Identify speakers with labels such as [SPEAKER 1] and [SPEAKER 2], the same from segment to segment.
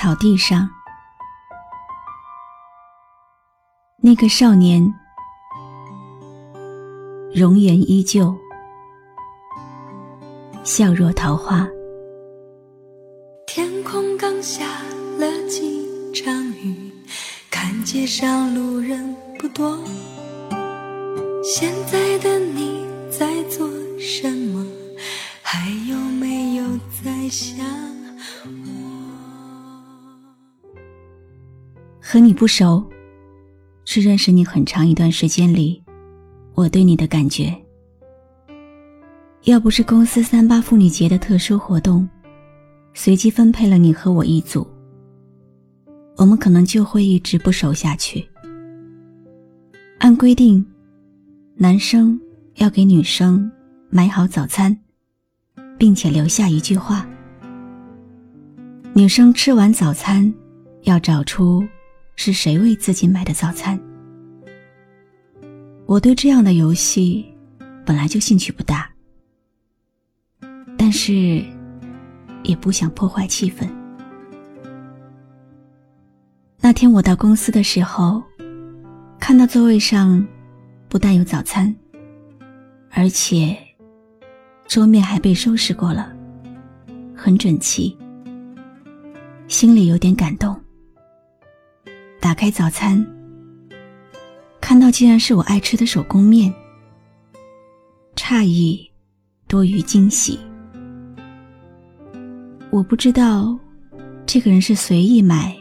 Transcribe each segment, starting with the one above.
[SPEAKER 1] 草地上，那个少年容颜依旧，笑若桃花。
[SPEAKER 2] 天空刚下了几场雨，看街上路人不多。现在的你在做什么？还有没有在想
[SPEAKER 1] 和你不熟，是认识你很长一段时间里，我对你的感觉。要不是公司三八妇女节的特殊活动，随机分配了你和我一组，我们可能就会一直不熟下去。按规定，男生要给女生买好早餐。并且留下一句话：女生吃完早餐，要找出是谁为自己买的早餐。我对这样的游戏本来就兴趣不大，但是也不想破坏气氛。那天我到公司的时候，看到座位上不但有早餐，而且。桌面还被收拾过了，很整齐，心里有点感动。打开早餐，看到竟然是我爱吃的手工面，诧异多于惊喜。我不知道这个人是随意买，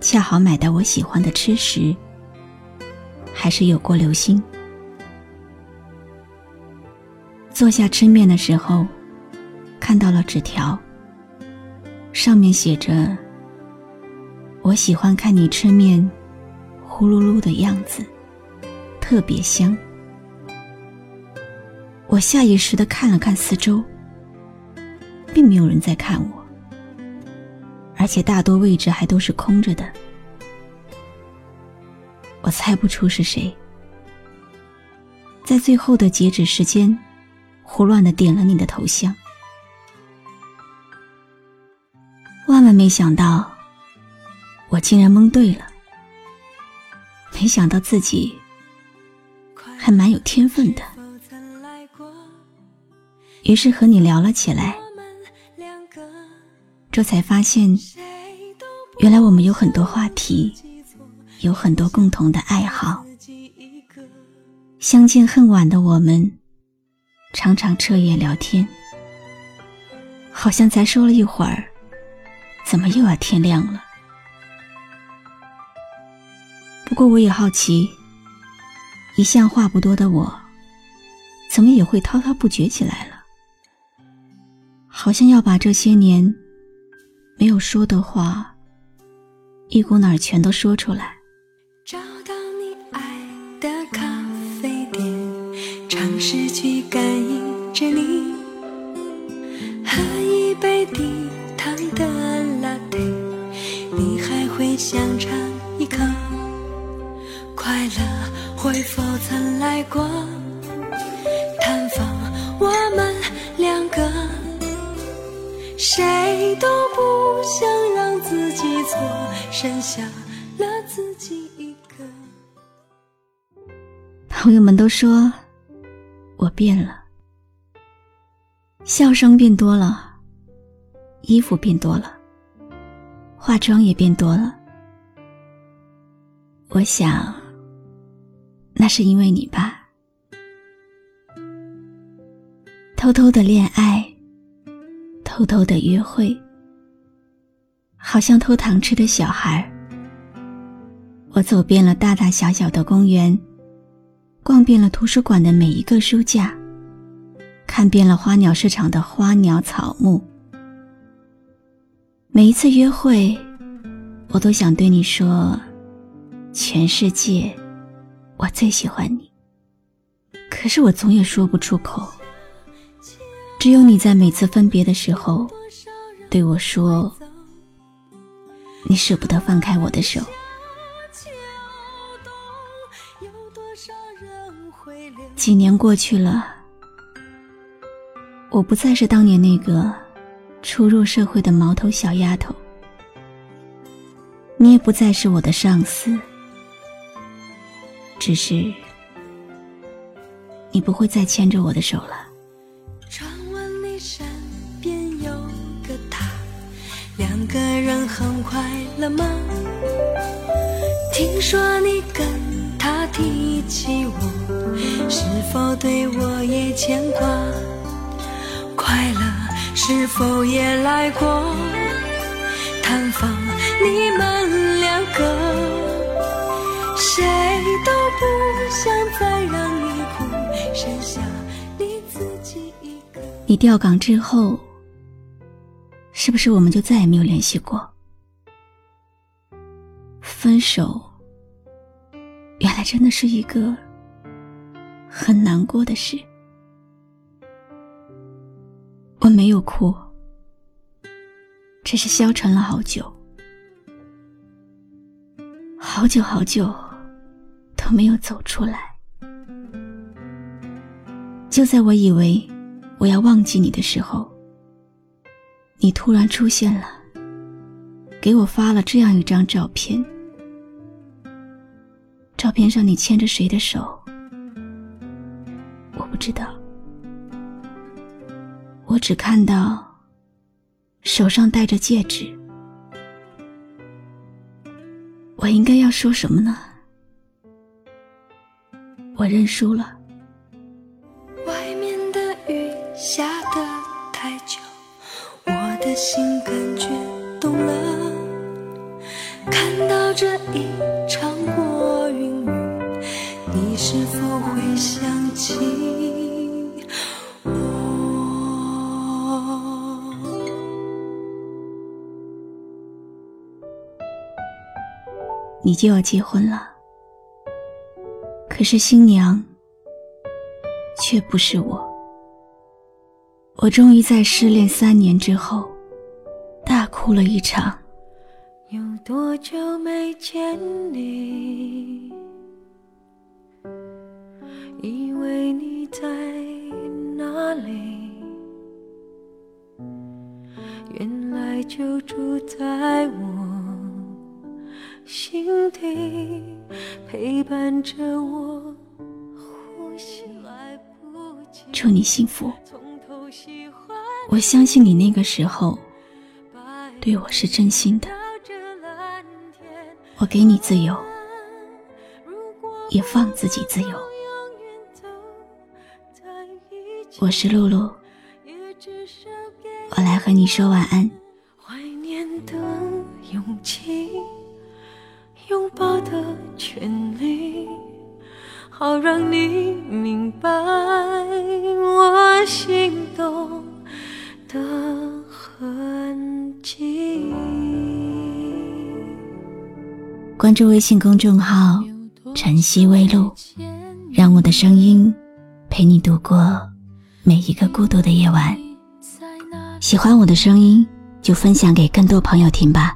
[SPEAKER 1] 恰好买到我喜欢的吃食，还是有过留心。坐下吃面的时候，看到了纸条。上面写着：“我喜欢看你吃面，呼噜噜的样子，特别香。”我下意识的看了看四周，并没有人在看我，而且大多位置还都是空着的。我猜不出是谁，在最后的截止时间。胡乱的点了你的头像，万万没想到，竟然蒙对了。没想到自己还蛮有天分的，于是和你聊了起来。这才发现，原来我们有很多话题，有很多共同的爱好。相见恨晚的我们。常常彻夜聊天，好像才说了一会儿，怎么又要天亮了？过我也好奇，一向话不多的我，怎么也会滔滔不绝起来了？好像要把这些年没有说的话，一股脑儿全都说出来。
[SPEAKER 2] 找到你爱的咖啡店，尝试去感应。着你，喝一杯低糖的 latte，你还会想尝一口？会否曾来过？探访我们两个，谁都不想让自己错，剩下了自己一个。
[SPEAKER 1] 朋友们都说我变了。笑声变多了，衣服变多了，化妆也变多了。我想，那是因为你吧。偷偷的恋爱，偷偷的约会，好像偷糖吃的小孩。我走遍了大大小小的公园，逛遍了图书馆的每一个书架。看遍了花鸟市场的花鸟草木，每一次约会，我都想对你说：“全世界，我最喜欢你。”可是我总也说不出口。只有你在每次分别的时候，对我说：“你舍不得放开我的手。”几年过去了，我不再是当年那个初入社会的毛头小丫头，你也不再是我的上司，只是你不会再牵着我的手了。
[SPEAKER 2] 传闻你身边有个他，两个人很快乐吗？听说你跟他提起我，是否对我也牵挂？快乐是否也来过探访你们两个？谁都不想再让你哭，剩下你自己一个。
[SPEAKER 1] 你调岗之后，是不是我们就再也没有联系过？分手，原来真的是一个很难过的事。我没有哭，只是消沉了好久，好久好久都没有走出来。就在我以为我要忘记你的时候，你突然出现了，给我发了这样一张照片。照片上你牵着谁的手？我不知道，我只看到手上戴着戒指。我应该要说什么呢？我认输了。
[SPEAKER 2] 外面的雨下得太久，我的心感觉冻了。看到这一场过云雨，你是否会想起我？
[SPEAKER 1] 你就要结婚了，可是新娘却不是我。我终于在失恋三年之后，大哭了一场。
[SPEAKER 2] 有多久没见你？以为你在哪里？原来就住在我心底，陪伴着我呼吸。来不及
[SPEAKER 1] 祝你幸福。我相信你那个时候对我是真心的。我给你自由，也放自己自由。我是露露，我来和你说晚安。
[SPEAKER 2] 怀念的勇气，权利，好让你明白我心动的痕迹。
[SPEAKER 1] 关注微信公众号“晨曦微露”，让我的声音陪你度过每一个孤独的夜晚。喜欢我的声音，就分享给更多朋友听吧。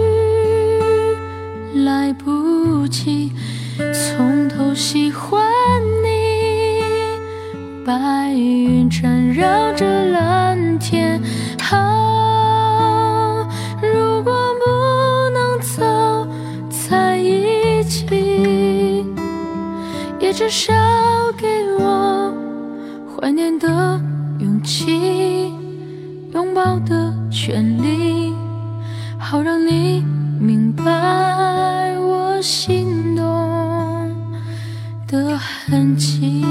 [SPEAKER 2] 绕着蓝天，啊，如果不能走在一起，也至
[SPEAKER 3] 至少给我怀念的勇气，拥抱的权利，好让你明白我心动的痕迹。